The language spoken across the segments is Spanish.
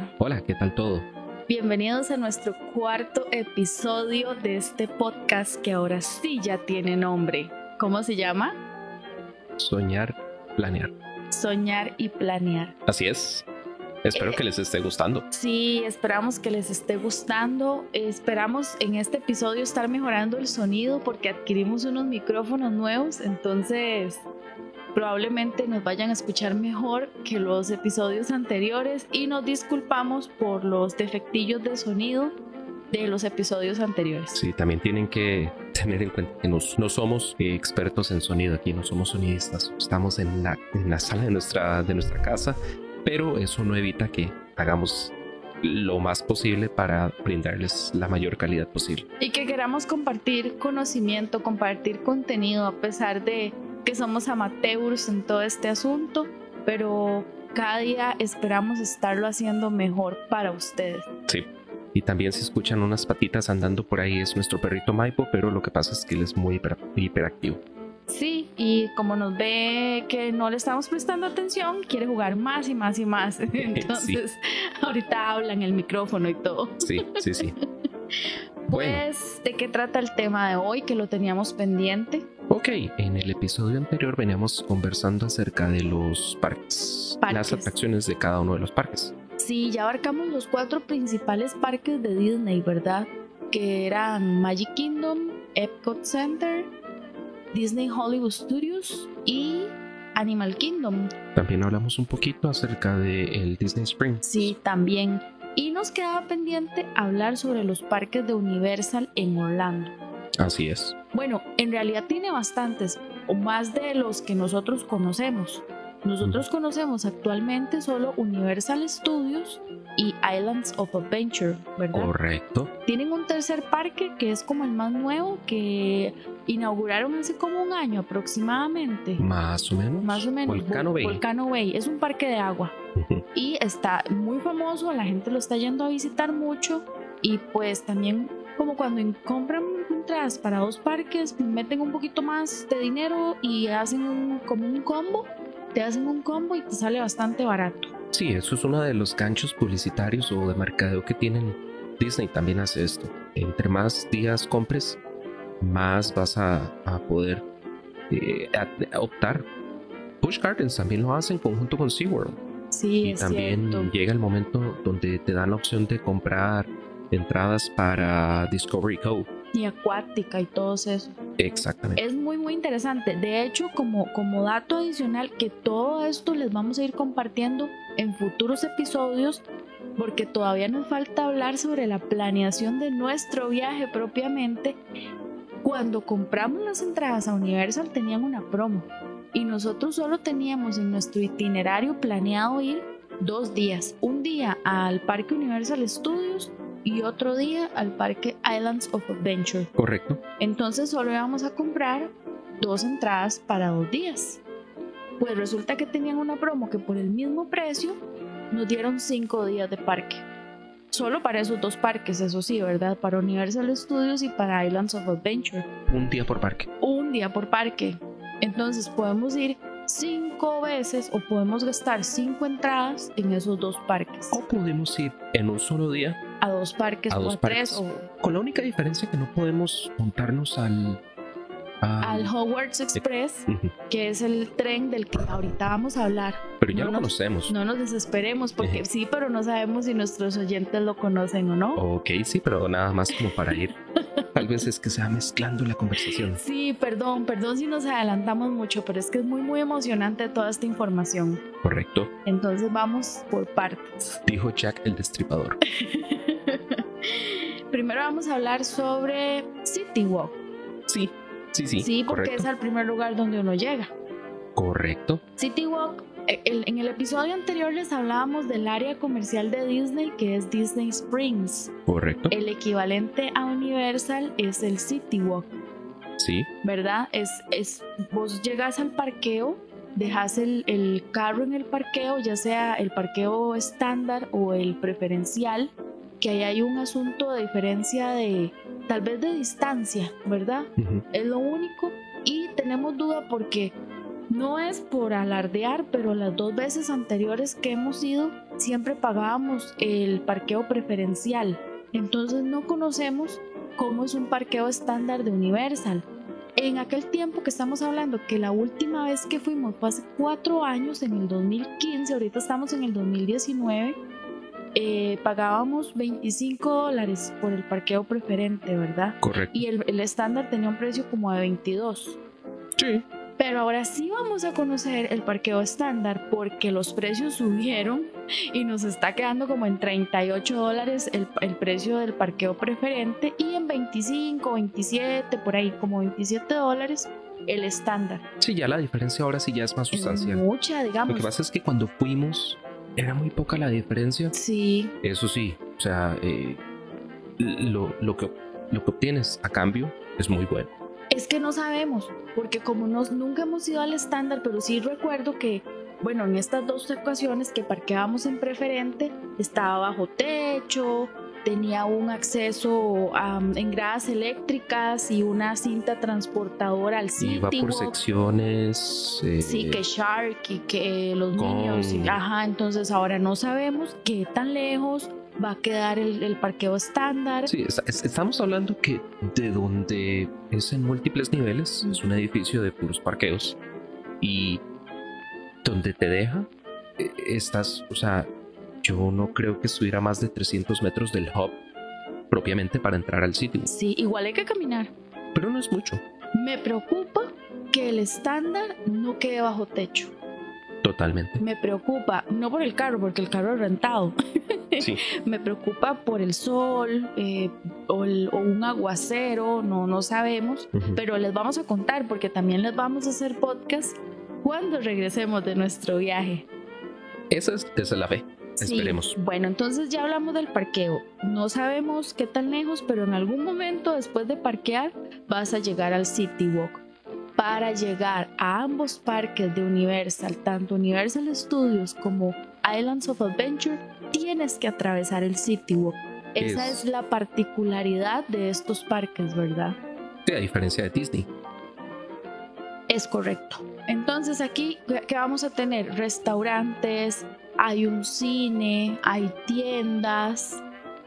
Hola. Hola, ¿qué tal todo? Bienvenidos a nuestro cuarto episodio de este podcast que ahora sí ya tiene nombre. ¿Cómo se llama? Soñar, planear. Soñar y planear. Así es. Espero Eh, que les esté gustando. Sí, esperamos que les esté gustando. Esperamos en este episodio estar mejorando el sonido porque adquirimos unos micrófonos nuevos, entonces probablemente nos vayan a escuchar mejor que los episodios anteriores y nos disculpamos por los defectillos de sonido de los episodios anteriores. Sí, también tienen que tener en cuenta que nos- no somos eh, expertos en sonido aquí, no somos sonidistas. Estamos en la, en la sala de nuestra, de nuestra casa, pero eso no evita que hagamos lo más posible para brindarles la mayor calidad posible. y que queramos compartir conocimiento, compartir contenido a pesar de que somos amateurs en todo este asunto, pero cada día esperamos estarlo haciendo mejor para ustedes. Sí. Y también si escuchan unas patitas andando por ahí es nuestro perrito Maipo, pero lo que pasa es que él es muy hiper- hiperactivo. Sí, y como nos ve que no le estamos prestando atención, quiere jugar más y más y más. Entonces, ahorita habla en el micrófono y todo. Sí, sí, sí. Bueno. Pues, ¿de qué trata el tema de hoy que lo teníamos pendiente? Ok, en el episodio anterior veníamos conversando acerca de los parques, Parques. las atracciones de cada uno de los parques. Sí, ya abarcamos los cuatro principales parques de Disney, ¿verdad? Que eran Magic Kingdom, Epcot Center, Disney Hollywood Studios y Animal Kingdom. También hablamos un poquito acerca de el Disney Springs. Sí, también. Y nos quedaba pendiente hablar sobre los parques de Universal en Orlando. Así es. Bueno, en realidad tiene bastantes, o más de los que nosotros conocemos. Nosotros conocemos actualmente solo Universal Studios y Islands of Adventure, ¿verdad? Correcto. Tienen un tercer parque que es como el más nuevo que inauguraron hace como un año aproximadamente. Más o menos. Más o menos. Volcano Vol- Bay. Volcano Bay. Es un parque de agua y está muy famoso, la gente lo está yendo a visitar mucho y pues también como cuando compran entradas para dos parques, meten un poquito más de dinero y hacen un, como un combo, te hacen un combo y te sale bastante barato. Sí, eso es uno de los ganchos publicitarios o de mercadeo que tienen. Disney también hace esto. Entre más días compres, más vas a, a poder eh, a- a optar. Busch Gardens también lo hacen conjunto con SeaWorld. Sí, y es también cierto. llega el momento donde te dan la opción de comprar entradas para Discovery Cove. Y acuática y todo eso. Exactamente. Es muy muy interesante. De hecho, como, como dato adicional, que todo esto les vamos a ir compartiendo en futuros episodios, porque todavía nos falta hablar sobre la planeación de nuestro viaje propiamente. Cuando compramos las entradas a Universal tenían una promo y nosotros solo teníamos en nuestro itinerario planeado ir dos días. Un día al Parque Universal Studios y otro día al Parque Islands of Adventure. Correcto. Entonces solo íbamos a comprar dos entradas para dos días. Pues resulta que tenían una promo que por el mismo precio nos dieron cinco días de parque. Solo para esos dos parques, eso sí, ¿verdad? Para Universal Studios y para Islands of Adventure. Un día por parque. Un día por parque. Entonces podemos ir cinco veces o podemos gastar cinco entradas en esos dos parques. O podemos ir en un solo día, A dos parques A o dos a tres parques. o con la única diferencia que no podemos montarnos al... al Hogwarts Express, que es el tren del que ahorita vamos a hablar. Pero ya No lo nos- conocemos. No nos desesperemos porque sí, pero no sabemos si nuestros oyentes lo conocen o no. Ok, sí, pero nada más como para ir. Vez es que se va mezclando la conversación. Sí, perdón, perdón si nos adelantamos mucho, pero es que es muy muy emocionante toda esta información. Correcto. Entonces vamos por partes. Dijo Jack el Destripador. Primero vamos a hablar sobre City Walk. Sí, sí, sí. Sí, porque correcto. es al primer lugar donde uno llega. Correcto. City Walk, el- en el episodio anterior les hablábamos del área comercial de Disney que es Disney Springs. Correcto. El equivalente a Universal es el City Walk. Sí, ¿verdad? Es, es, vos llegas al parqueo, dejas el, el carro en el parqueo, ya sea el parqueo estándar o el preferencial, que ahí hay un asunto de diferencia de tal vez de distancia, ¿verdad? ujú, Es lo único. Y tenemos duda porque No es por alardear, pero las dos veces anteriores que hemos ido siempre pagábamos el parqueo preferencial. Entonces no conocemos cómo es un parqueo estándar de Universal. En aquel tiempo que estamos hablando, que la última vez que fuimos fue hace cuatro años, en el 2015, ahorita estamos en el 2019, eh, pagábamos 25 dólares por el parqueo preferente, ¿verdad? Correcto. Y el, el estándar tenía un precio como de 22. Sí. Pero ahora sí vamos a conocer el parqueo estándar porque los precios subieron y nos está quedando como en 38 dólares el, el, precio del parqueo preferente y en 25, 27, por ahí como 27 dólares el estándar. Sí, ya la diferencia ahora sí ya es más sustancial. Es mucha, digamos. Lo que pasa es que cuando fuimos era muy poca la diferencia. Sí. Eso sí, o sea, eh, lo, lo, que, lo que obtienes a cambio es muy bueno. Es que no sabemos, porque como nos, nunca hemos ido al estándar, pero sí recuerdo que, bueno, en estas dos ocasiones que parqueábamos en preferente, estaba bajo techo, tenía un acceso en gradas eléctricas y una cinta transportadora al sitio. Iba por secciones. Eh, sí, que Shark y que los con... niños. Y, ajá, entonces ahora no sabemos qué tan lejos va a quedar el, el parqueo estándar. Sí, es, es, estamos hablando que de donde es en múltiples niveles, es un edificio de puros parqueos y donde te deja, eh, estás, o sea, yo no creo que estuviera más de 300 metros del hub propiamente para entrar al sitio. Sí, igual hay que caminar. Pero no es mucho. Me preocupa que el estándar no quede bajo techo. Totalmente. Me preocupa, no por el carro, porque el carro es rentado. Sí. Me preocupa por el sol eh, o, el, o, un aguacero, no, no sabemos, uh -huh. pero les vamos a contar porque también les vamos a hacer podcast cuando regresemos de nuestro viaje. Esa es, esa es la fe. Sí. Esperemos. Bueno, entonces ya hablamos del parqueo. No sabemos qué tan lejos, pero en algún momento después de parquear vas a llegar al City Walk. Para llegar a ambos parques de Universal, tanto Universal Studios como Islands of Adventure, tienes que atravesar el City Walk. Esa es, es la particularidad de estos parques, ¿verdad? Sí, a diferencia de Disney. Es correcto. Entonces aquí, ¿qué vamos a tener? Restaurantes, hay un cine, hay tiendas.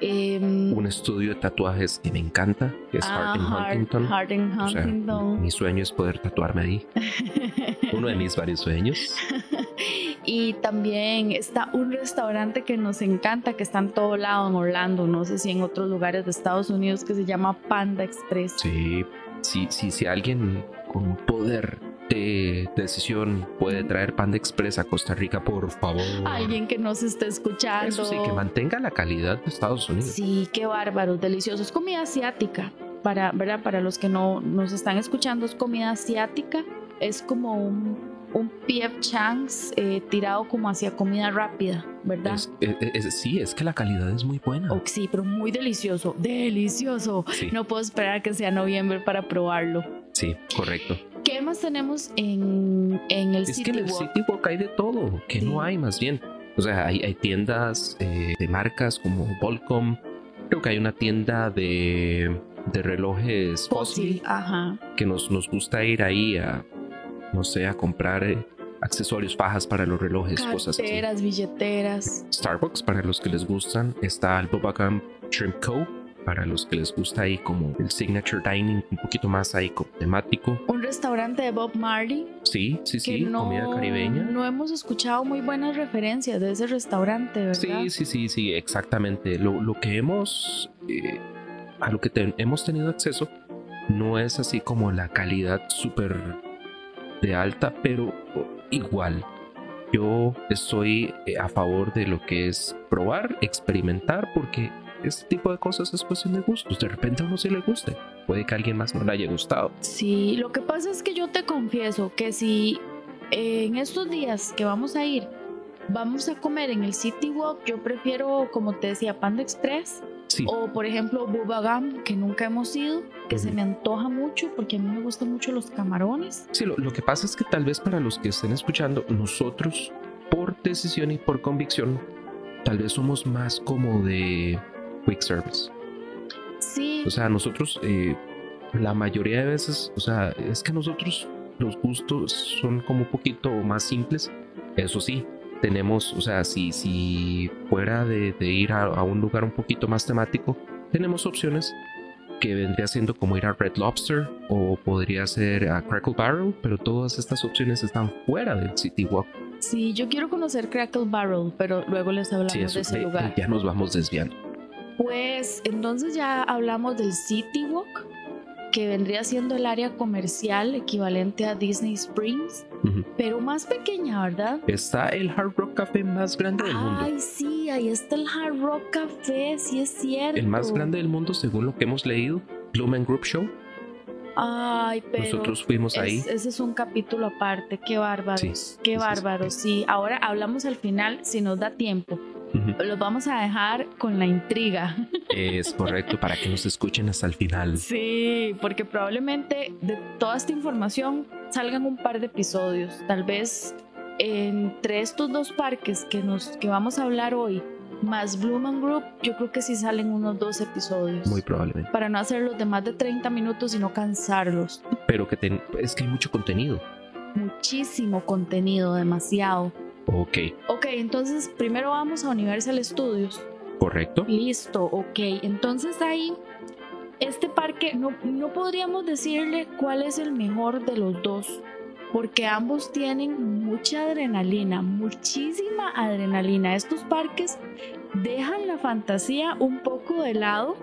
Eh, un estudio de tatuajes que me encanta, que es ah, Hart Huntington. Hart Huntington. O sea, mi sueño es poder tatuarme ahí. Uno de mis varios sueños. y también está un restaurante que nos encanta, que está en todo lado en Orlando, no sé si en otros lugares de Estados Unidos, que se llama Panda Express. Sí, sí, sí, si alguien con poder de decisión puede traer Panda Express a Costa Rica, por favor. Alguien que nos esté escuchando. Eso sí, que mantenga la calidad de Estados Unidos. Sí, qué bárbaro, delicioso. Es comida asiática. Para, ¿verdad? Para los que no nos están escuchando, es comida asiática. Es como un, un PF Chang's eh, tirado como hacia comida rápida, ¿verdad? Es, es, es, sí, es que la calidad es muy buena. Oh, sí, pero muy delicioso. Delicioso. Sí. No puedo esperar a que sea noviembre para probarlo. Sí, correcto. ¿Qué más tenemos en, en el es City que en el Walk? City Walk hay de todo, que Sí. no hay más bien. O sea, hay, hay tiendas eh, de marcas como Volcom. Creo que hay una tienda de, de relojes Fossil, ajá. que nos, nos gusta ir ahí a, no sé, a comprar eh, accesorios, fajas para los relojes, cosas así. Carteras, billeteras. Starbucks para los que les gustan. Está el Gump Shrimp Co. Para los que les gusta ahí como el Signature Dining, un poquito más ahí como temático. Un restaurante de Bob Marley. Sí, sí, sí, no, comida caribeña. No hemos escuchado muy buenas referencias de ese restaurante, ¿verdad? Sí, sí, sí, sí, exactamente. Lo, lo que hemos, eh, a lo que te- hemos tenido acceso, no es así como la calidad súper de alta, pero igual. Yo estoy eh, a favor de lo que es probar, experimentar, porque este tipo de cosas es cuestión de gustos. De repente a uno sí le guste. Puede que a alguien más no le haya gustado. Sí, lo que pasa es que yo te confieso que si eh, en estos días que vamos a ir, vamos a comer en el City Walk, yo prefiero, como te decía, Panda Express Sí, o por ejemplo Bubba Gum, que nunca hemos ido, que se me antoja mucho porque a mí me gustan mucho los camarones. Sí, lo, lo que pasa es que tal vez para los que estén escuchando, nosotros, por decisión y por convicción, tal vez somos más como de quick service. Sí, O sea, nosotros, eh, la mayoría de veces, o sea, es que nosotros los gustos son como un poquito más simples. Eso sí, tenemos, o sea, si, si fuera de, ir a, un lugar un poquito más temático, tenemos opciones que vendría siendo como ir a Red Lobster o podría ser a Crackle Barrel, pero todas estas opciones están fuera del City Walk. Sí, yo quiero conocer Crackle Barrel, pero luego les hablamos de ese lugar. Ya nos vamos desviando. Pues entonces ya hablamos del City Walk, que vendría siendo el área comercial equivalente a Disney Springs, pero más pequeña, ¿verdad? Está el Hard Rock Café más grande del mundo. Ay, sí, ahí está el Hard Rock Café, sí es cierto. El más grande del mundo según lo que hemos leído, Lumen Group Show. Ay, pero nosotros fuimos ahí. Ese es un capítulo aparte, qué bárbaros, qué bárbaros. Sí, ahora hablamos al final si nos da tiempo. Los vamos a dejar con la intriga. Es correcto, para que nos escuchen hasta el final. Sí, porque probablemente de toda esta información salgan un par de episodios. Tal vez entre estos dos parques que, nos, que vamos a hablar hoy, más Blumen Group, yo creo que sí salen unos dos episodios. Muy probablemente. Para no hacerlos de más de 30 minutos y no cansarlos. Pero que es que hay mucho contenido. Muchísimo contenido, demasiado. Ok. Ok, entonces primero vamos a Universal Studios. Correcto. Listo, ok. Entonces ahí, este parque, no, no podríamos decirle cuál es el mejor de los dos, porque ambos tienen mucha adrenalina, muchísima adrenalina. Estos parques dejan la fantasía un poco de lado,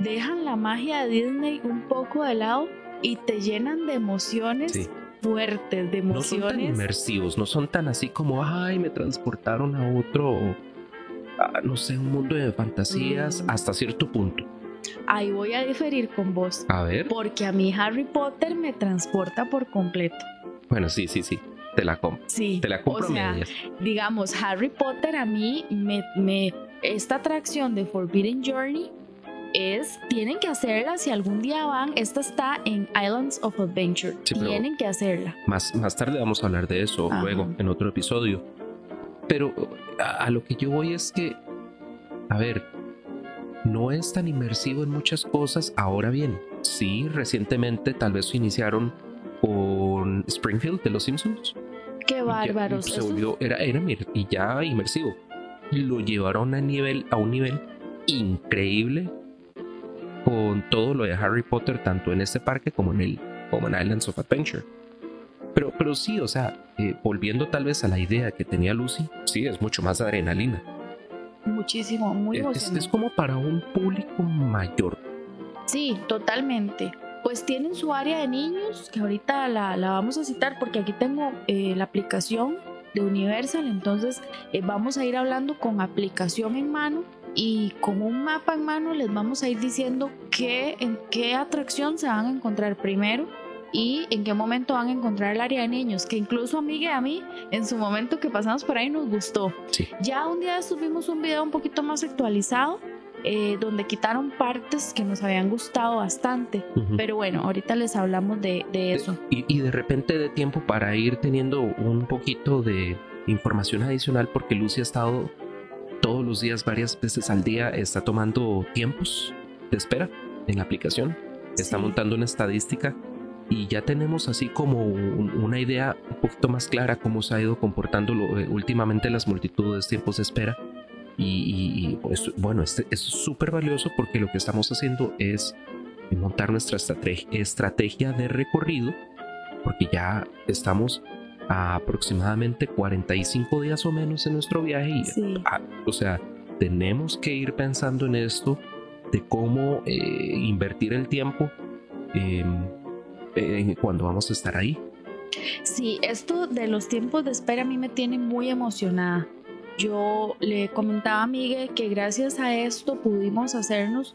dejan la magia de Disney un poco de lado y te llenan de emociones. Sí fuertes, de emociones. No son tan inmersivos, no son tan así como, ay, me transportaron a otro, no sé, un mundo de fantasías mm. hasta cierto punto. Ahí voy a diferir con vos. A ver. Porque a mí Harry Potter me transporta por completo. Bueno, sí, sí, sí. Te la compro. Sí. Te la compro o sea, digamos, Harry Potter a mí me, me. Esta atracción de Forbidden Journey es, tienen que hacerla si algún día van, esta está en Islands of Adventure, tienen que hacerla. Más, más tarde vamos a hablar de eso luego en otro episodio. Pero a, lo que yo voy es que, a ver, no es tan inmersivo en muchas cosas. Ahora bien, sí, recientemente tal vez iniciaron con Springfield de los Simpsons. Qué bárbaros. Se volvió, era, era y ya inmersivo. Lo llevaron a nivel, a un nivel increíble con todo lo de Harry Potter, tanto en este parque como en el como en Islands of Adventure. Pero, pero sí, o sea, eh, volviendo tal vez a la idea que tenía Lucy, sí, es mucho más adrenalina. Muchísimo, muy es, es, como para un público mayor. Sí, totalmente. Pues tienen su área de niños, que ahorita la, la vamos a citar porque aquí tengo eh, la aplicación de Universal, entonces eh, vamos a ir hablando con aplicación en mano y con un mapa en mano les vamos a ir diciendo qué, en qué atracción se van a encontrar primero y en qué momento van a encontrar el área de niños, que incluso a Miguel a mí en su momento que pasamos por ahí nos gustó. Ya un día subimos un video un poquito más actualizado eh, donde quitaron partes que nos habían gustado bastante. Pero bueno, ahorita les hablamos de, de eso. Y, y, de repente de tiempo para ir teniendo un poquito de información adicional porque Lucy ha estado todos los días, varias veces al día, está tomando tiempos de espera en la aplicación. Está montando una estadística y ya tenemos así como una idea un poquito más clara cómo se ha ido comportando eh, últimamente las multitudes, tiempos de espera. Y, pues, bueno, este es súper valioso porque lo que estamos haciendo es montar nuestra estrategia de recorrido, porque ya estamos aproximadamente 45 días o menos en nuestro viaje y, ah, o sea, tenemos que ir pensando en esto de cómo eh, invertir el tiempo cuando vamos a estar ahí. Sí, esto de los tiempos de espera a mí me tiene muy emocionada. Yo le comentaba a Miguel que gracias a esto pudimos hacernos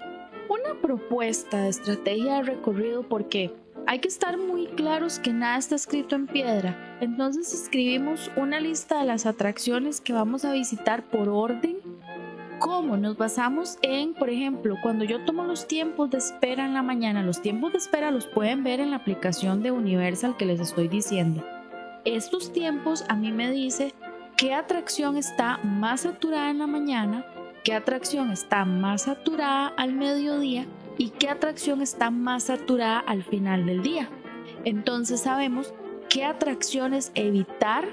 una propuesta de estrategia de recorrido porque hay que estar muy claros que nada está escrito en piedra. Entonces escribimos una lista de las atracciones que vamos a visitar por orden. ¿Cómo? Nos basamos en, por ejemplo, cuando yo tomo los tiempos de espera en la mañana, los tiempos de espera los pueden ver en la aplicación de Universal que les estoy diciendo. Estos tiempos a mí me dice qué atracción está más saturada en la mañana, qué atracción está más saturada al mediodía y qué atracción está más saturada al final del día. Entonces sabemos qué atracciones evitar,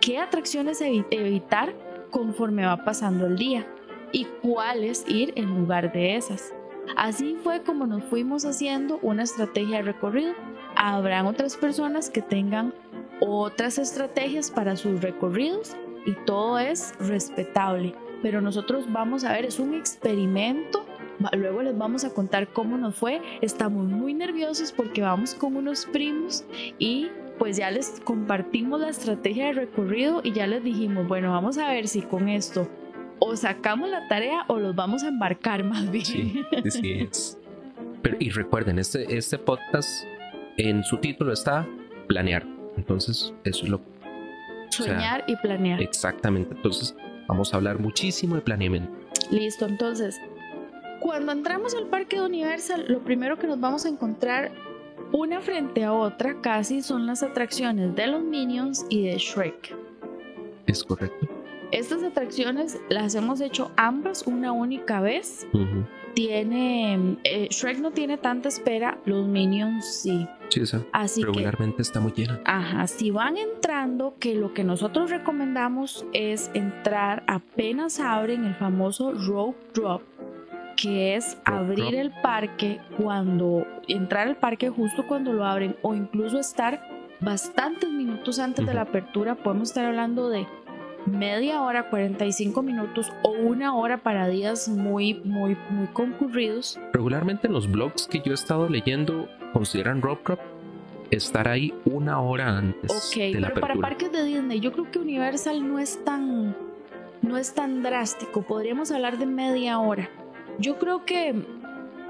qué atracciones evitar conforme va pasando el día y cuáles ir en lugar de esas. Así fue como nos fuimos haciendo una estrategia de recorrido. Habrán otras personas que tengan otras estrategias para sus recorridos y todo es respetable. Pero nosotros vamos a ver, es un experimento. Luego les vamos a contar cómo nos fue. Estamos muy nerviosos porque vamos con unos primos y pues ya les compartimos la estrategia de recorrido y ya les dijimos, bueno, vamos a ver si con esto o sacamos la tarea o los vamos a embarcar más bien. Sí, sí es. Pero, y recuerden, este, este podcast en su título está planear. Entonces, eso es lo Soñar y planear. Exactamente. Entonces, vamos a hablar muchísimo de planeamiento. Listo, entonces, cuando entramos al parque de Universal, lo primero que nos vamos a encontrar una frente a otra casi son las atracciones de los Minions y de Shrek. Es correcto. Estas atracciones las hemos hecho ambas una única vez. Tiene. Eh, Shrek no tiene tanta espera, los Minions sí. Sí, Así regularmente está muy llena. Ajá, si van entrando, que lo que nosotros recomendamos es entrar apenas abren el famoso Rope Drop, que es abrir el parque cuando. entrar al parque justo cuando lo abren, o incluso estar bastantes minutos antes de la apertura. Podemos estar hablando de media hora, 45 minutos o una hora para días muy, muy, muy concurridos. Regularmente los blogs que yo he estado leyendo consideran Rock Drop estar ahí una hora antes. de la pero para parques de Disney, yo creo que Universal no es tan, no es tan drástico. Podríamos hablar de media hora. Yo creo que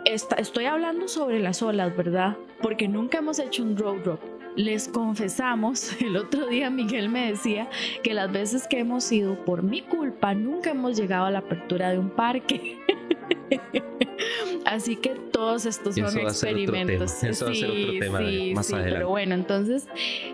estoy hablando sobre las olas, ¿verdad? Porque nunca hemos hecho un road drop les confesamos, el otro día Miguel me decía que las veces que hemos ido por mi culpa nunca hemos llegado a la apertura de un parque. Así que todos estos son experimentos. Eso va a ser otro tema más adelante. Pero bueno, entonces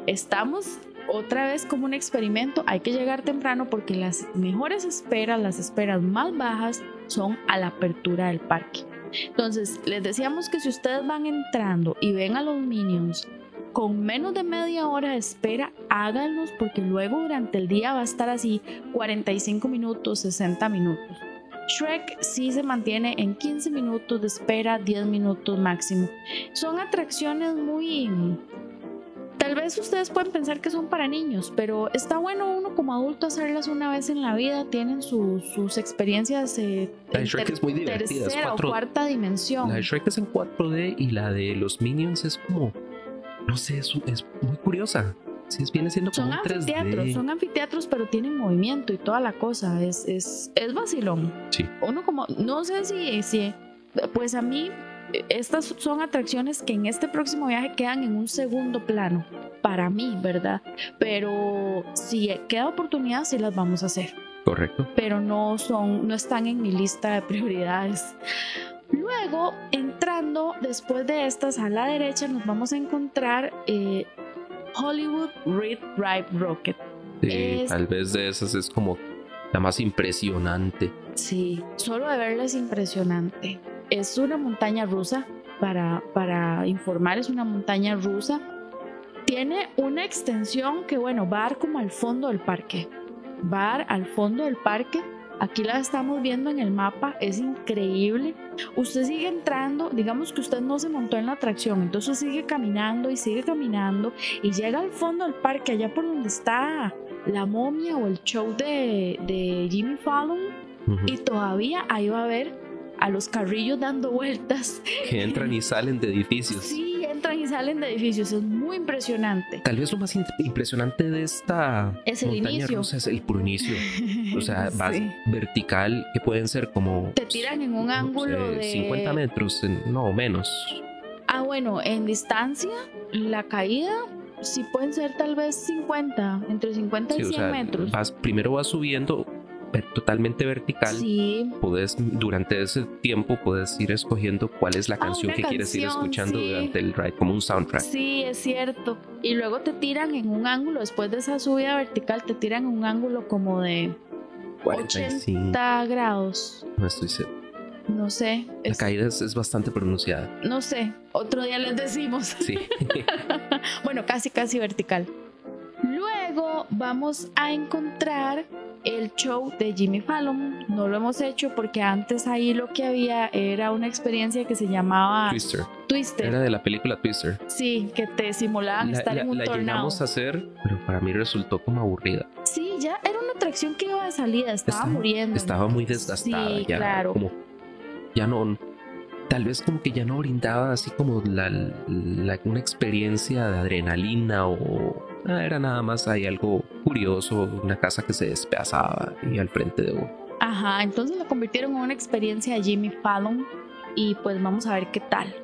estamos otra vez como un experimento. Hay que llegar temprano porque las mejores esperas, las esperas más bajas son a la apertura del parque. Entonces, les decíamos que si ustedes van entrando y ven a los minions con menos de media hora de espera, háganlos porque luego durante el día va a estar así 45 minutos, 60 minutos. Shrek sí se mantiene en 15 minutos de espera, 10 minutos máximo. Son atracciones muy... Tal vez ustedes pueden pensar que son para niños, pero está bueno uno como adulto hacerlas una vez en la vida. Tienen sus experiencias eh, la de Shrek es muy divertida, tercera o cuarta dimensión. La de Shrek es en 4D y la de los Minions es como no sé, es, es muy curiosa. Sí, viene siendo como son anfiteatros, son anfiteatros, pero tienen movimiento y toda la cosa. Es, es, es vacilón. Sí. Uno como, no sé si, si, pues a mí, estas son atracciones que en este próximo viaje quedan en un segundo plano. Para mí, ¿verdad? Pero si queda oportunidad, sí las vamos a hacer. Correcto. Pero no son, no están en mi lista de prioridades. Luego, entrando después de estas a la derecha, nos vamos a encontrar eh, Hollywood Red Drive Rocket. Sí, tal vez de esas es como la más impresionante. Sí, solo de verla es impresionante. Es una montaña rusa, para, para informar, es una montaña rusa. Tiene una extensión que, bueno, va a dar como al fondo del parque. Va a dar al fondo del parque Aquí la estamos viendo en el mapa, es increíble. Usted sigue entrando, digamos que usted no se montó en la atracción, entonces sigue caminando y sigue caminando y llega al fondo del parque, allá por donde está la momia o el show de, Jimmy Fallon, y todavía ahí va a ver a los carrillos dando vueltas. Que entran y salen de edificios. Sí, entran y salen de edificios. Es muy impresionante. Tal vez lo más impresionante de esta es el inicio. es el puro inicio. O sea, vas vertical que pueden ser como. Te tiran en un ángulo de 50 metros, no menos. Ah, bueno, en distancia, la caída sí pueden ser tal vez 50, entre 50 y 100 metros. Vas, primero vas subiendo totalmente vertical, sí. puedes durante ese tiempo puedes ir escogiendo cuál es la ah, canción que quieres ir escuchando durante el ride, como un soundtrack. Sí, es cierto. Y luego te tiran en un ángulo, después de esa subida vertical, te tiran en un ángulo como de 80 grados. No estoy seguro. no sé. La caída es, bastante pronunciada. No sé, otro día les decimos. Sí. bueno, casi, casi vertical. Luego vamos a encontrar el show de Jimmy Fallon. No lo hemos hecho porque antes ahí lo que había era una experiencia que se llamaba Twister. Twister. Era de la película Twister. Sí, que te simulaban estar en un la tornado. llegamos a hacer, pero para mí resultó como aburrida. Sí, ya era una atracción que iba de salida, estaba, muriendo. Estaba muy desgastada sí, ya. Claro. Como ya no, tal vez como que ya no brindaba así como la, una experiencia de adrenalina o ah, era nada más ahí algo curioso, una casa que se despedazaba y al frente de uno. Ajá, entonces lo convirtieron en una experiencia de Jimmy Fallon y pues vamos a ver qué tal.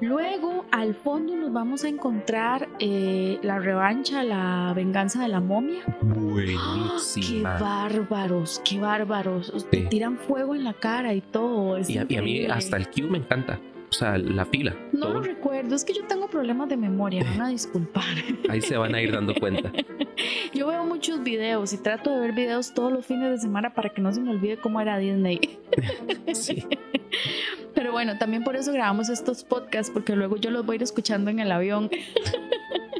Luego al fondo nos vamos a encontrar eh, la revancha, la venganza de la momia. Buenísima. ¡Qué bárbaros! ¡Qué bárbaros! Te tiran fuego en la cara y todo. y, a, mí hasta el Q me encanta. O sea, la fila. No lo recuerdo, es que yo tengo problemas de memoria, van a disculpar. Ahí se van a ir dando cuenta. yo veo muchos videos y trato de ver videos todos los fines de semana para que no se me olvide cómo era Disney. sí. Pero bueno, también por eso grabamos estos podcasts, porque luego yo los voy a ir escuchando en el avión.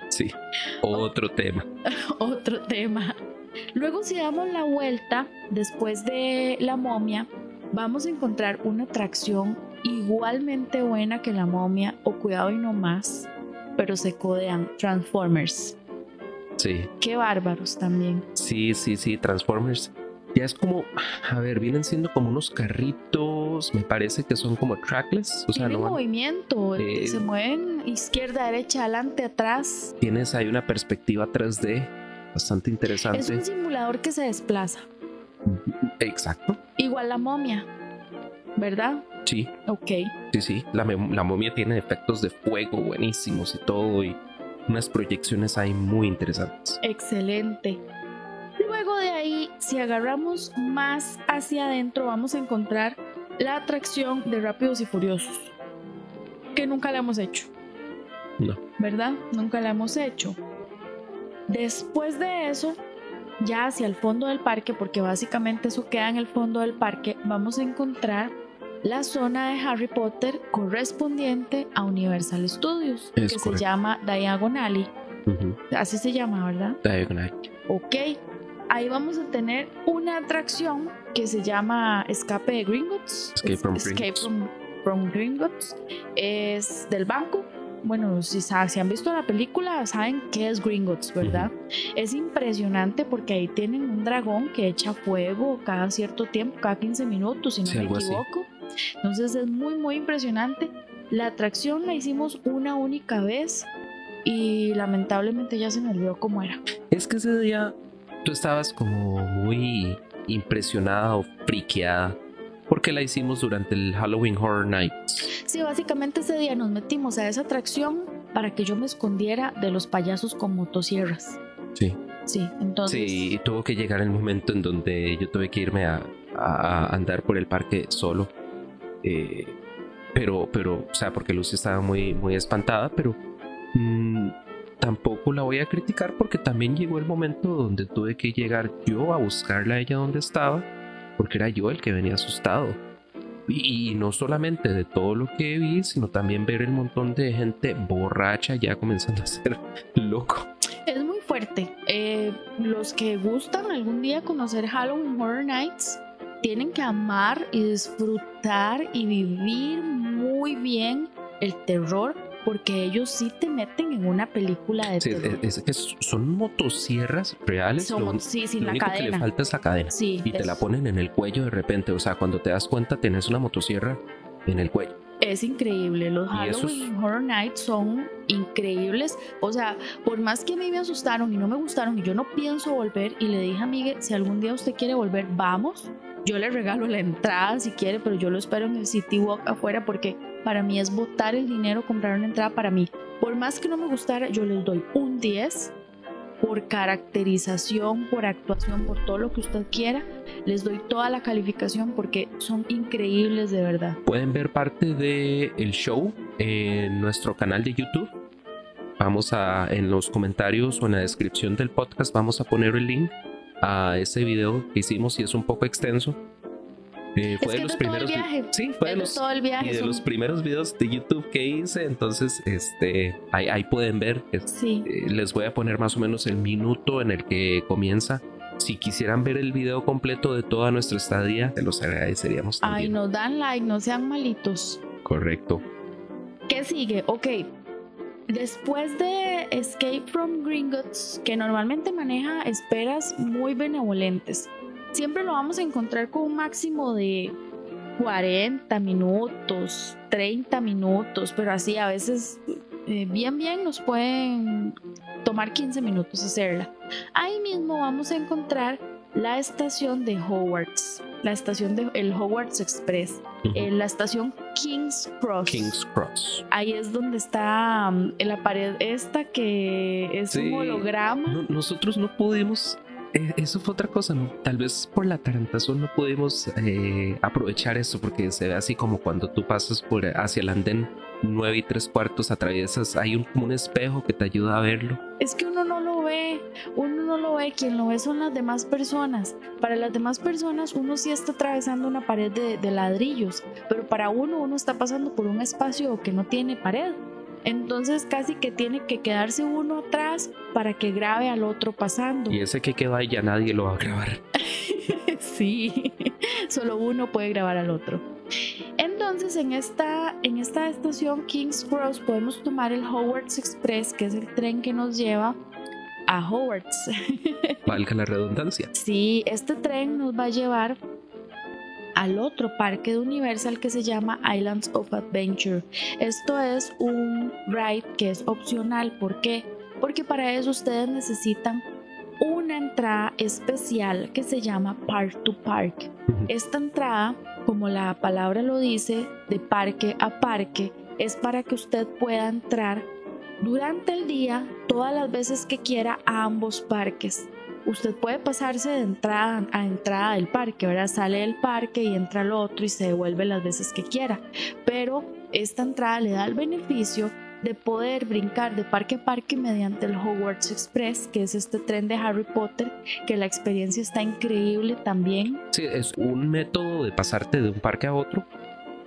sí, otro tema. otro tema. Luego si damos la vuelta, después de la momia, vamos a encontrar una atracción igualmente buena que la momia, o cuidado y no más, pero se codean Transformers. Sí. Qué bárbaros también. Sí, sí, sí, Transformers ya es como, a ver, vienen siendo como unos carritos, me parece que son como trackless, o sea, no movimiento, eh, se mueven izquierda, derecha, adelante, atrás. Tienes ahí una perspectiva 3D bastante interesante. Es un simulador que se desplaza. Exacto. Igual la momia, ¿verdad? Sí. Ok. Sí, sí, la, la momia tiene efectos de fuego buenísimos y todo y unas proyecciones ahí muy interesantes. Excelente. Luego de ahí, si agarramos más hacia adentro, vamos a encontrar la atracción de Rápidos y Furiosos, que nunca la hemos hecho. No. ¿Verdad? Nunca la hemos hecho. Después de eso, ya hacia el fondo del parque, porque básicamente eso queda en el fondo del parque, vamos a encontrar la zona de Harry Potter correspondiente a Universal Studios, que se llama Diagon Así se llama, ¿verdad? Diagon Ok, ahí vamos a tener una atracción que se llama Escape de Gringotts. Escape from Escape From, Gringotts. Es del banco. Bueno, si, si, han visto la película, saben qué es Gringotts, ¿verdad? Es impresionante porque ahí tienen un dragón que echa fuego cada cierto tiempo, cada 15 minutos, si no me equivoco. Entonces es muy, muy impresionante. La atracción la hicimos una única vez y lamentablemente ya se me olvidó cómo era. Es que ese día tú estabas como muy impresionada o friqueada porque la hicimos durante el Halloween Horror Nights. Sí, básicamente ese día nos metimos a esa atracción para que yo me escondiera de los payasos con motosierras. Sí. Sí, entonces. Sí, y tuvo que llegar el momento en donde yo tuve que irme a, andar por el parque solo. Eh, pero, pero, o sea, porque Lucy estaba muy, muy espantada, pero mm, tampoco la voy a criticar porque también llegó el momento donde tuve que llegar yo a buscarla a ella donde estaba, porque era yo el que venía asustado. Y, no solamente de todo lo que vi, sino también ver el montón de gente borracha ya comenzando a ser loco. Es muy fuerte. Eh, los que gustan algún día conocer Halloween Horror Nights tienen que amar y disfrutar y vivir muy bien el terror porque ellos sí te meten en una película de sí, Es, que son motosierras reales. Son, sí, sin lo la único que le falta es la cadena. Sí, y te la ponen en el cuello de repente. O sea, cuando te das cuenta, tenés una motosierra en el cuello. Es increíble, los Halloween Horror Nights son increíbles. O sea, por más que a mí me asustaron y no me gustaron y yo no pienso volver y le dije a Miguel, si algún día usted quiere volver, vamos. Yo le regalo la entrada si quiere, pero yo lo espero en el City Walk afuera porque para mí es botar el dinero, comprar una entrada para mí. Por más que no me gustara, yo les doy un 10 por caracterización, por actuación, por todo lo que usted quiera. Les doy toda la calificación porque son increíbles de verdad. Pueden ver parte del el show en nuestro canal de YouTube. Vamos a, en los comentarios o en la descripción del podcast, vamos a poner el link a ese video que hicimos y es un poco extenso Eh, fue de los primeros. Sí, fue de, los, todo el viaje. Y de los primeros videos de YouTube que hice. Entonces, este, ahí, pueden ver. Sí. Eh, les voy a poner más o menos el minuto en el que comienza. Si quisieran ver el video completo de toda nuestra estadía, se los agradeceríamos también. Ay, nos dan like, no sean malitos. Correcto. ¿Qué sigue? Ok. Después de Escape from Gringotts, que normalmente maneja esperas muy benevolentes, siempre lo vamos a encontrar con un máximo de 40 minutos, 30 minutos, pero así a veces eh, bien bien nos pueden tomar 15 minutos hacerla. Ahí mismo vamos a encontrar la estación de Hogwarts, la estación del el Hogwarts Express, en la estación King's Cross. King's Cross. Ahí es donde está en um, la pared esta que es un holograma. nosotros no pudimos eh, eso fue otra cosa, ¿no? Tal vez por la tarantazón no pudimos eh, aprovechar eso porque se ve así como cuando tú pasas por hacia el andén 9 y 3 cuartos, atraviesas, hay un, un espejo que te ayuda a verlo. Es que uno no lo ve, uno no lo ve, quien lo ve son las demás personas. Para las demás personas uno sí está atravesando una pared de, de ladrillos, pero para uno uno está pasando por un espacio que no tiene pared. Entonces casi que tiene que quedarse uno atrás para que grabe al otro pasando. Y ese que queda ahí ya nadie lo va a grabar. sí, solo uno puede grabar al otro. Entonces en esta, en esta estación King's Cross podemos tomar el Hogwarts Express, que es el tren que nos lleva a Hogwarts. Valga la redundancia. Sí, este tren nos va a llevar al otro parque de Universal que se llama Islands of Adventure. Esto es un ride que es opcional. ¿Por qué? Porque para eso ustedes necesitan una entrada especial que se llama Park to Park. Esta entrada, como la palabra lo dice, de parque a parque, es para que usted pueda entrar durante el día todas las veces que quiera a ambos parques usted puede pasarse de entrada a entrada del parque, ¿verdad? Sale del parque y entra al otro y se devuelve las veces que quiera. Pero esta entrada le da el beneficio de poder brincar de parque a parque mediante el Hogwarts Express, que es este tren de Harry Potter, que la experiencia está increíble también. Sí, es un método de pasarte de un parque a otro.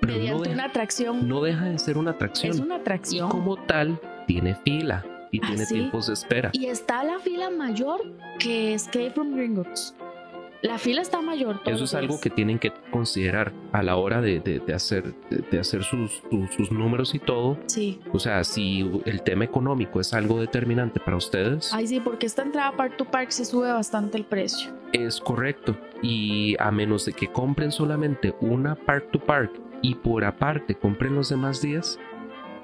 mediante una atracción. No deja de ser una atracción. Es una atracción. Y como tal, tiene fila y ah, tiene tiempos de espera. Y está la fila mayor que Escape from Gringotts. La fila está mayor. Eso es algo que tienen que considerar a la hora de, de, hacer, de, hacer sus, sus, números y todo. Sí. O sea, si el tema económico es algo determinante para ustedes. Ay, sí, porque esta entrada Park to Park se sube bastante el precio. Es correcto. Y a menos de que compren solamente una Park to Park y por aparte compren los demás días,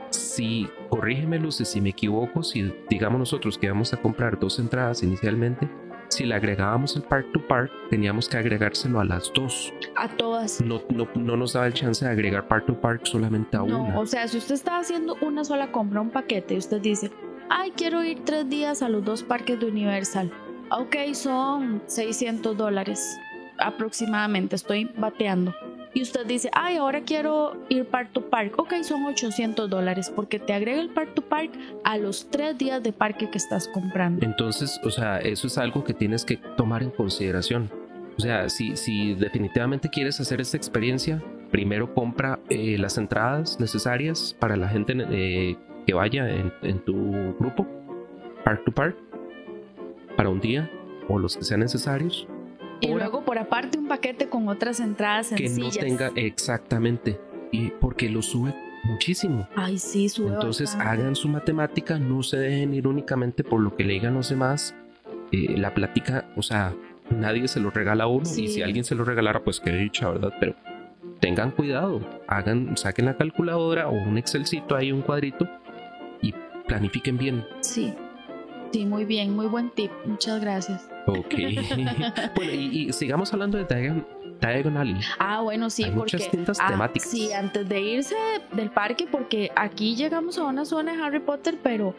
si, corrígeme Luce si me equivoco, si digamos nosotros que vamos a comprar dos entradas inicialmente, si le agregábamos el park to park, teníamos que agregárselo a las dos. A todas. No, no, no nos daba el chance de agregar park to park solamente a no, una. O sea, si usted está haciendo una sola compra, un paquete, y usted dice, ay, quiero ir tres días a los dos parques de Universal. Ok, son 600 dólares aproximadamente, estoy bateando y usted dice, ay, ahora quiero ir Park to Park, ok, son 800 dólares porque te agrega el Park to Park a los tres días de parque que estás comprando. Entonces, o sea, eso es algo que tienes que tomar en consideración. O sea, si, si definitivamente quieres hacer esta experiencia, primero compra eh, las entradas necesarias para la gente eh, que vaya en, en tu grupo, Park to Park, para un día o los que sean necesarios y luego por aparte un paquete con otras entradas sencillas. Que no tenga exactamente. Y porque lo sube muchísimo. Ay, sí, sube. Entonces hagan su matemática, no se dejen ir únicamente por lo que le digan los demás. Eh, la plática, o sea, nadie se lo regala a uno. Y si alguien se lo regalara, pues qué dicha, ¿verdad? Pero tengan cuidado, hagan, saquen la calculadora o un Excelcito ahí, un cuadrito y planifiquen bien. Sí. Sí, muy bien, muy buen tip. Muchas gracias. Ok. bueno, y, sigamos hablando de Diagon, Alley. Ah, bueno, sí, Hay porque. Muchas tiendas ah, temáticas. Sí, antes de irse del parque, porque aquí llegamos a una zona de Harry Potter, pero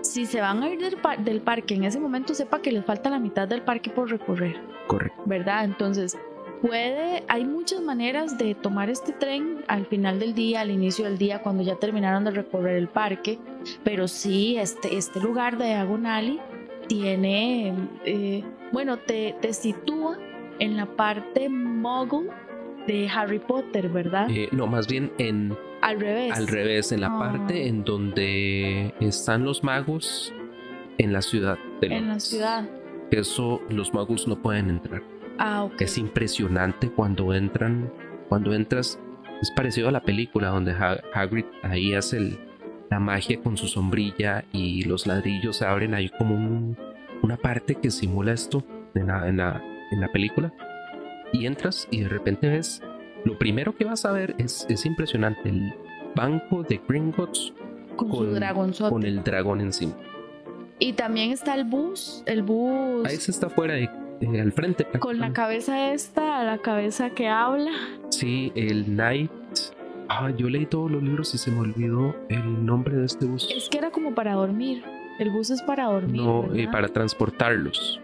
si se van a ir del, del parque en ese momento, sepa que les falta la mitad del parque por recorrer. Correcto. ¿Verdad? Entonces, puede, hay muchas maneras de tomar este tren al final del día, al inicio del día, cuando ya terminaron de recorrer el parque, pero sí, este, este lugar de Alley tiene, eh, bueno, te, te sitúa en la parte mogul de Harry Potter, ¿verdad? Eh, no, más bien en al revés. Al revés, en la Ah. parte en donde están los magos en la ciudad. de en la ciudad. Eso los magos no pueden entrar. Ah, ok. Es impresionante cuando entran, cuando entras. Es parecido a la película donde Ha- Hagrid ahí hace el- la magia con su sombrilla y los ladrillos se abren. Hay como un- una parte que simula esto en la, en, la, en la película. Y entras y de repente ves. Lo primero que vas a ver es, es impresionante. El banco de Gringotts con, con- con el dragón encima. Y también está el bus, el bus Ahí se está fuera de, eh, al frente. con la cabeza esta, la cabeza que habla. Sí, el Knight. Ah, yo leí todos los libros y se me olvidó el nombre de este bus. Es que era como para dormir. El bus es para dormir. no, eh, para transportarlos.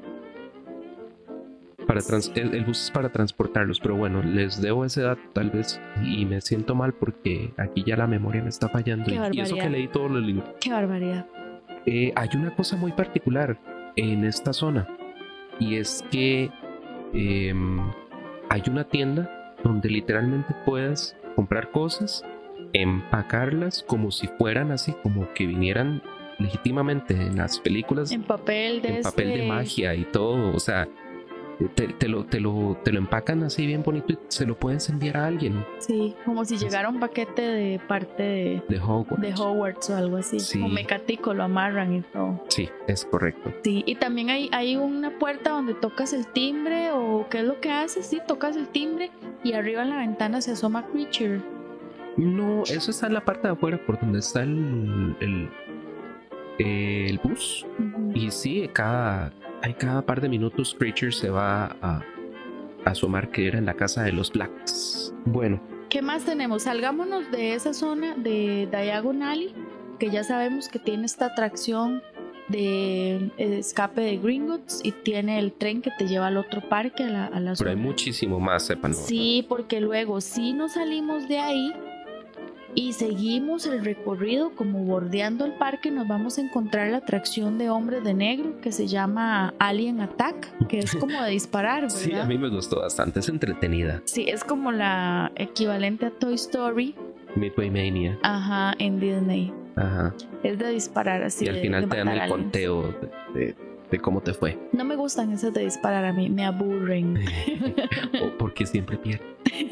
Para trans- el, el bus es para transportarlos, pero bueno, les debo ese dato tal vez y me siento mal porque aquí ya la memoria me está fallando. Qué Y, y eso que leí todos los libros. Qué barbaridad. Eh, hay una cosa muy particular en esta zona y es que em, hay una tienda donde literalmente puedes comprar cosas, empacarlas como si fueran así, como que vinieran legítimamente en las películas En papel de en papel de magia y todo, o sea, te, te lo, te, lo, te lo empacan así bien bonito y se lo puedes enviar a alguien Sí, como si llegara un paquete de parte de, de Hogwarts. de Hogwarts o algo así. Sí. Como mecatico, lo amarran y todo. Sí, es correcto. Sí, y también hay, hay una puerta donde tocas el timbre o qué es lo que haces, sí, tocas el timbre y arriba en la ventana se asoma Creature. No, eso está en la parte de afuera por donde está el, el, el bus. Y sí, cada, hay cada par de minutos Creature se va a, a asomar que era en la casa de los Blacks. Bueno, ¿Qué más tenemos? Salgámonos de esa zona de Diagon Alley, que ya sabemos que tiene esta atracción de escape de Gringotts y tiene el tren que te lleva al otro parque, a la, a la pero hay zona. muchísimo más, sepan. Sí, porque luego sí nos salimos de ahí y seguimos el recorrido como bordeando el parque nos vamos a encontrar la atracción de hombres de negro que se llama Alien Attack, que es como de disparar, ¿verdad? Sí, a mí me gustó bastante, es entretenida. Sí, es como la equivalente a Toy Story, Midway Mania. ajá, en Disney. Ajá. Es de disparar así. y al de- final de te dan el conteo de, de- de cómo te fue. No me gustan esas de disparar a mí, me aburren. o porque siempre pierde.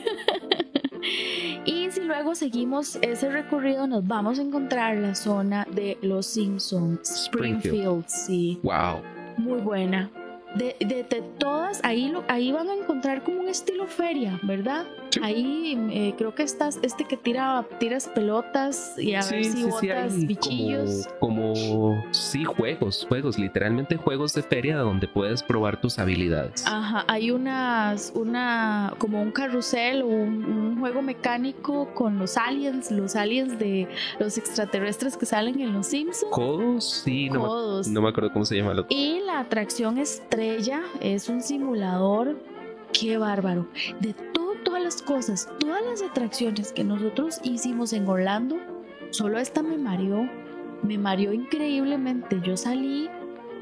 Luego seguimos ese recorrido, nos vamos a encontrar la zona de los Simpsons, Springfield. Springfield, sí, Wow. muy buena. De, de- de todas, ahí, lo, ahí van a encontrar como un estilo feria, ¿verdad? Sí. Ahí eh, creo que estás, este que tira, tiras pelotas y a ver si botas hay bichillos. Como, como, sí, juegos, juegos, literalmente juegos de feria donde puedes probar tus habilidades. Ajá, hay unas, una, como un carrusel o un, un juego mecánico con los aliens, los aliens de los extraterrestres que salen en los Simpsons. Codos, sí, no, me- no me acuerdo cómo se llama el otro. Y la atracción estrella es un simulador. Qué bárbaro. De todo, las cosas, todas las atracciones que nosotros hicimos en Orlando, solo esta me mareó. Me mareó increíblemente. Yo salí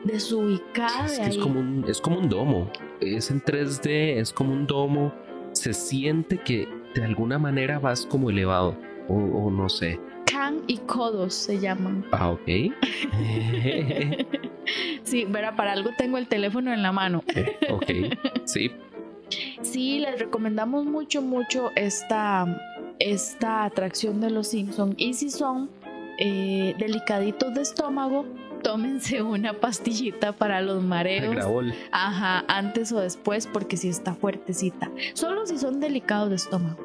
desubicada Es de que es ahí. como, un, es como un domo. Es en 3D, es como un domo. Se siente que de alguna manera vas como elevado. O, o no sé. Can y codos se llaman. Ah, ok. sí, verá, para algo tengo el teléfono en la mano. ok. Sí, Sí, les recomendamos mucho, mucho esta, esta atracción de los Simpson. Y si son eh, delicaditos de estómago, tómense una pastillita para los mareos. Ajá, antes o después, porque si está fuertecita. Solo si son delicados de estómago.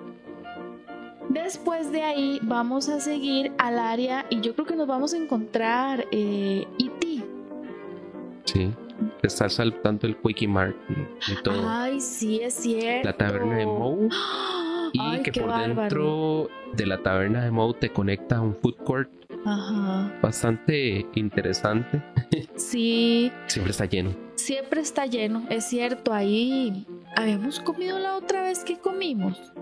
Después de ahí vamos a seguir al área y yo creo que nos vamos a encontrar eh, E.T. Sí. Estar saltando el Quickie Mart y, todo. Ay, sí, es cierto. la taberna de Moe. Y Ay, que por bárbaro. dentro de la taberna de Moe te conecta a un food court Ajá. bastante interesante. Sí, Siempre está lleno. siempre está lleno, es cierto. Ahí habíamos comido la otra vez que comimos.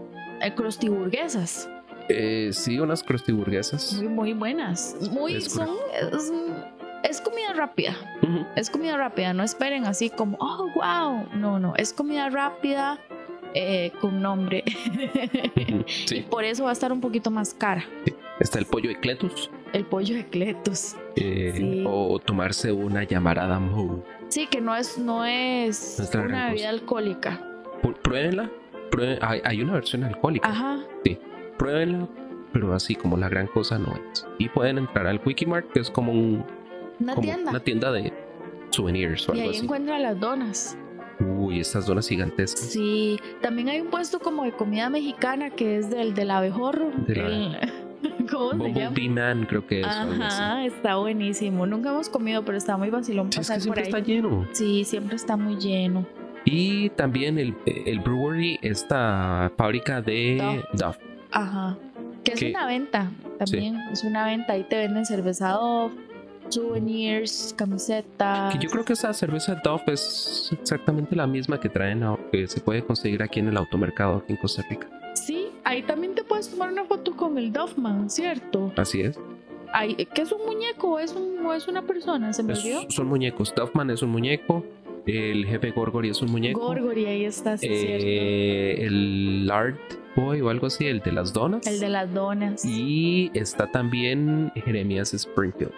Eh, crostiburguesas. Eh, sí, unas crostiburguesas. Muy, muy buenas. Muy, Es son, es, es comida rápida. Es comida rápida. No esperen así como, oh, wow. No, no. Es comida rápida. eh, con nombre. sí. Por eso va a estar un poquito más cara. Está el pollo ecletus. El pollo ecletus. Eh, Sí. O tomarse una llamarada Moe. Sí, que no es, no es No una bebida alcohólica. Pr- Pruébenla. Hay, hay una versión alcohólica. Ajá. Pruébenla. Pero así como la gran cosa no es. Y pueden entrar al Wikimart, que es como, un, Una como tienda. una tienda de souvenirs o y ahí así. encuentra las donas. Uy, estas donas gigantescas. Sí, también hay un puesto como de comida mexicana que es del del abejorro. De la- el- ¿Cómo se llama? Bumblebee Man, creo que es. Ajá, está buenísimo. Nunca hemos comido, pero está muy vacilón Sí, es pasar por siempre ahí. está lleno. Sí, siempre está muy lleno. Y también el, el brewery, esta fábrica de Duff. Ajá. Que es Que- una venta también. Es una venta. Ahí te venden cerveza souvenirs, camisetas. Que yo creo que esa cerveza Duff es exactamente la misma que traen, que se puede conseguir aquí en el automercado aquí en Costa Rica. Sí, ahí también te puedes tomar una foto con el Duffman, ¿cierto? Así es. Ahí, ¿Qué es un muñeco o es, un, o es una persona? ¿Se me Es- olvidó? son muñecos. Duffman es un muñeco. El jefe Gorgory es un muñeco. Gorgory, ahí está, sí, cierto. Eh, el Art Boy o algo así, el de las donas. El de las donas. Y está también Jeremías Springfield.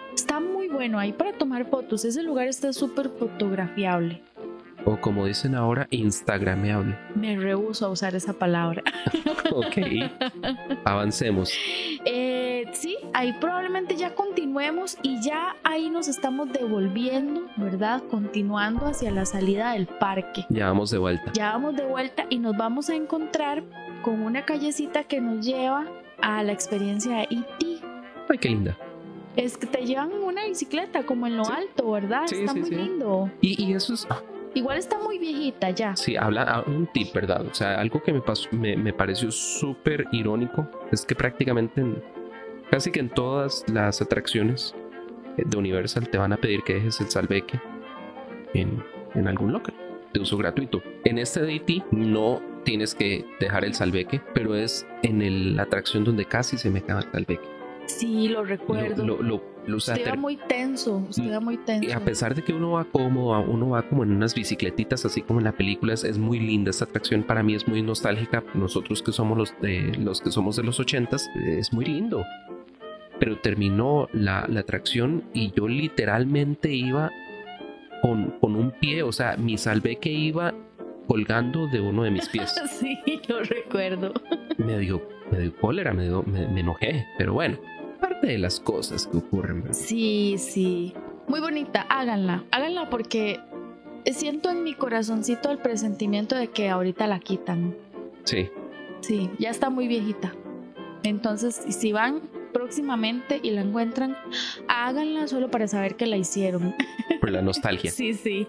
Bueno ahí para tomar fotos. Ese lugar está súper fotografiable. O como dicen ahora, Instagrameable. Me rehuso a usar esa palabra. Ok. Avancemos. Eh, sí, ahí probablemente ya continuemos y ya ahí nos estamos devolviendo, ¿verdad? Continuando hacia la salida del parque. Ya vamos de vuelta. Ya vamos de vuelta y nos vamos a encontrar con una callecita que nos lleva a la experiencia de E.T. Ay, qué linda. Es que te llevan en una bicicleta como en lo Sí. alto, ¿verdad? Sí, está sí, muy lindo. Y, y eso es, Igual está muy viejita ya. sí, habla ah, un tip, ¿verdad? O sea, algo que me, pasó, me, me pareció súper irónico es que prácticamente en- casi que en todas las atracciones de Universal te van a pedir que dejes el salveque en, en algún local de uso gratuito. En este de E.T. no tienes que dejar el salveque, pero es en el- la atracción donde casi se me acaba el salveque. Sí, lo recuerdo. lo, lo- Usted va muy tenso, usted va muy tenso. Y a pesar de que uno va cómodo, uno va como en unas bicicletitas, así como en la película, es, es muy linda esta atracción. Para mí es muy nostálgica. Nosotros que somos los de los que somos de los ochentas, es muy lindo. Pero terminó la, la atracción y yo literalmente iba con, con un pie, o sea, mi salveque iba colgando de uno de mis pies. Sí, lo recuerdo. me dio, me dio cólera, me, dio- me, me enojé. Pero bueno, de las cosas que ocurren. ¿verdad? Sí, sí. Muy bonita, háganla. Háganla porque siento en mi corazoncito el presentimiento de que ahorita la quitan. Sí. Sí, ya está muy viejita. Entonces, si van próximamente y la encuentran, háganla solo para saber que la hicieron. por la nostalgia. Sí, sí.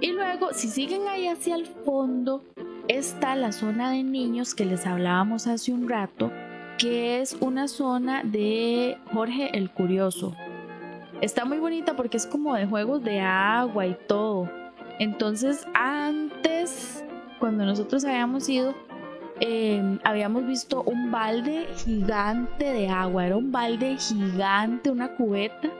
Y luego, si siguen ahí hacia el fondo, está la zona de niños que les hablábamos hace un rato, que es una zona de Jorge el Curioso. Está muy bonita porque es como de juegos de agua y todo. Entonces, antes, cuando nosotros habíamos ido, eh, habíamos visto un balde gigante de agua. Era un balde gigante, una cubeta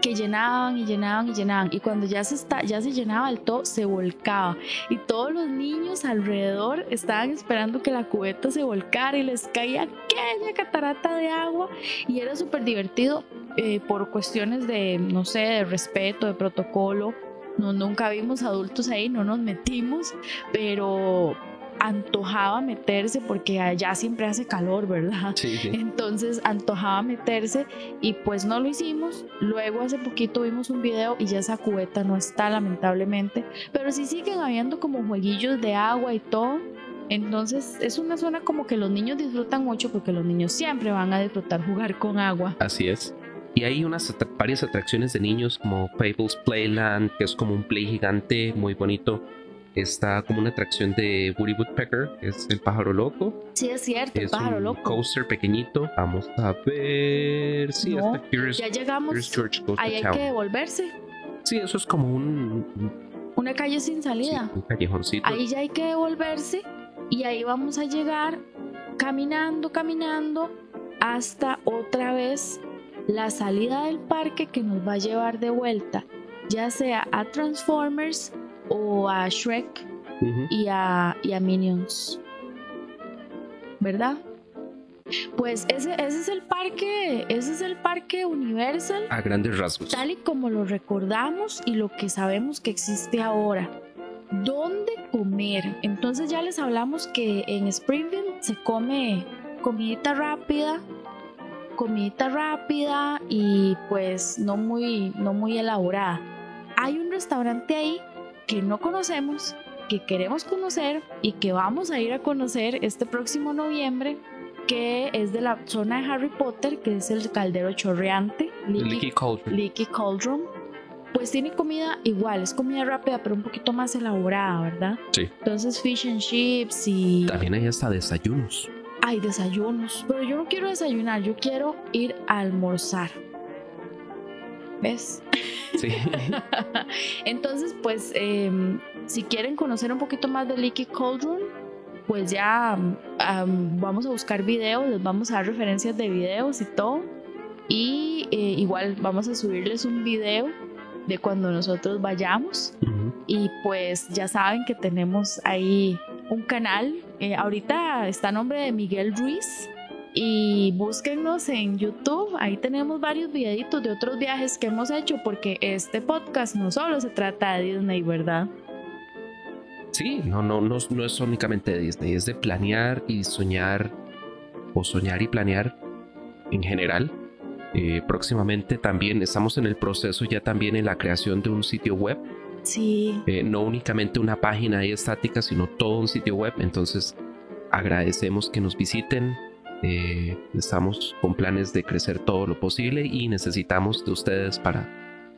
que llenaban y llenaban y llenaban. Y cuando ya se está ya se llenaba el todo se volcaba. Y todos los niños alrededor estaban esperando que la cubeta se volcara y les caía aquella catarata de agua. Y era súper divertido eh, por cuestiones de no sé de respeto de protocolo. No nunca vimos adultos ahí no nos metimos pero antojaba meterse porque allá siempre hace calor verdad Sí, sí. entonces antojaba meterse y pues no lo hicimos. Luego hace poquito vimos un video y ya esa cubeta no está lamentablemente. Pero sí siguen habiendo como jueguillos de agua y todo. Entonces es una zona como que los niños disfrutan mucho porque los niños siempre van a disfrutar jugar con agua. Así es. Y hay unas varias atracciones de niños como Fables Playland, que es como un play gigante muy bonito. Está como una atracción de Woody Woodpecker, que es el pájaro loco. Sí, es cierto, el es pájaro un loco. coaster pequeñito. Vamos a ver. Sí, No, hasta Curious, Ya Curious llegamos. George Goes to Ahí hay Town. que devolverse. Sí, eso es como un, Una calle sin sí, salida. un callejoncito. Ahí ya hay que devolverse y ahí vamos a llegar caminando, caminando hasta otra vez la salida del parque que nos va a llevar de vuelta, ya sea a Transformers o a Shrek y, a, y a Minions. ¿Verdad? Pues ese, ese, es el parque, ese es el parque Universal. A grandes rasgos. Tal y como lo recordamos y lo que sabemos que existe ahora. ¿Dónde comer? Entonces ya les hablamos que en Springfield se come comidita rápida, comidita rápida y pues no muy, no muy elaborada. Hay un restaurante ahí que no conocemos, que queremos conocer y que vamos a ir a conocer este próximo noviembre que es de la zona de Harry Potter, que es el caldero chorreante, Leaky, Cauldron. Leaky Cauldron. Pues tiene comida igual, es comida rápida, pero un poquito más elaborada, ¿verdad? Sí. Entonces, fish and chips y. También hay hasta desayunos. Hay desayunos, pero yo no quiero desayunar, yo quiero ir a almorzar. ¿Ves? Sí. Entonces, pues, em, si quieren conocer un poquito más de Leaky Cauldron, pues ya vamos a buscar videos, les vamos a dar referencias de videos y todo. Y eh, igual vamos a subirles un video de cuando nosotros vayamos. Y pues ya saben que tenemos ahí un canal. Eh, ahorita está a nombre de Miguel Ruiz. Y búsquennos en YouTube. Ahí tenemos varios videitos de otros viajes que hemos hecho. Porque este podcast no solo se trata de Disney, ¿verdad? Sí, no, no, no, no es únicamente de Disney, es de planear y soñar, o soñar y planear en general. Eh, próximamente también estamos en el proceso ya también en la creación de un sitio web. Sí. Eh, no únicamente una página ahí estática, sino todo un sitio web. Entonces agradecemos que nos visiten. Eh, estamos con planes de crecer todo lo posible y necesitamos de ustedes para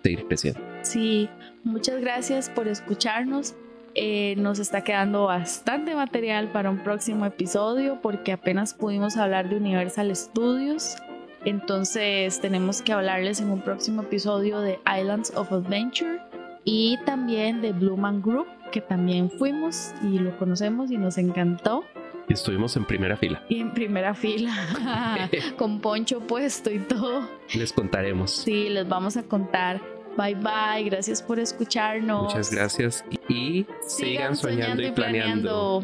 seguir creciendo. Sí, muchas gracias por escucharnos. Eh, nos está quedando bastante material para un próximo episodio porque apenas pudimos hablar de Universal Studios. Entonces tenemos que hablarles en un próximo episodio de Islands of Adventure y también de Blue Man Group, que también fuimos y lo conocemos y nos encantó. Y estuvimos en primera fila. Y en primera fila, con poncho puesto y todo. Les contaremos. Sí, les vamos a contar. Bye bye, gracias por escucharnos. Muchas gracias y sigan, soñando, y planeando.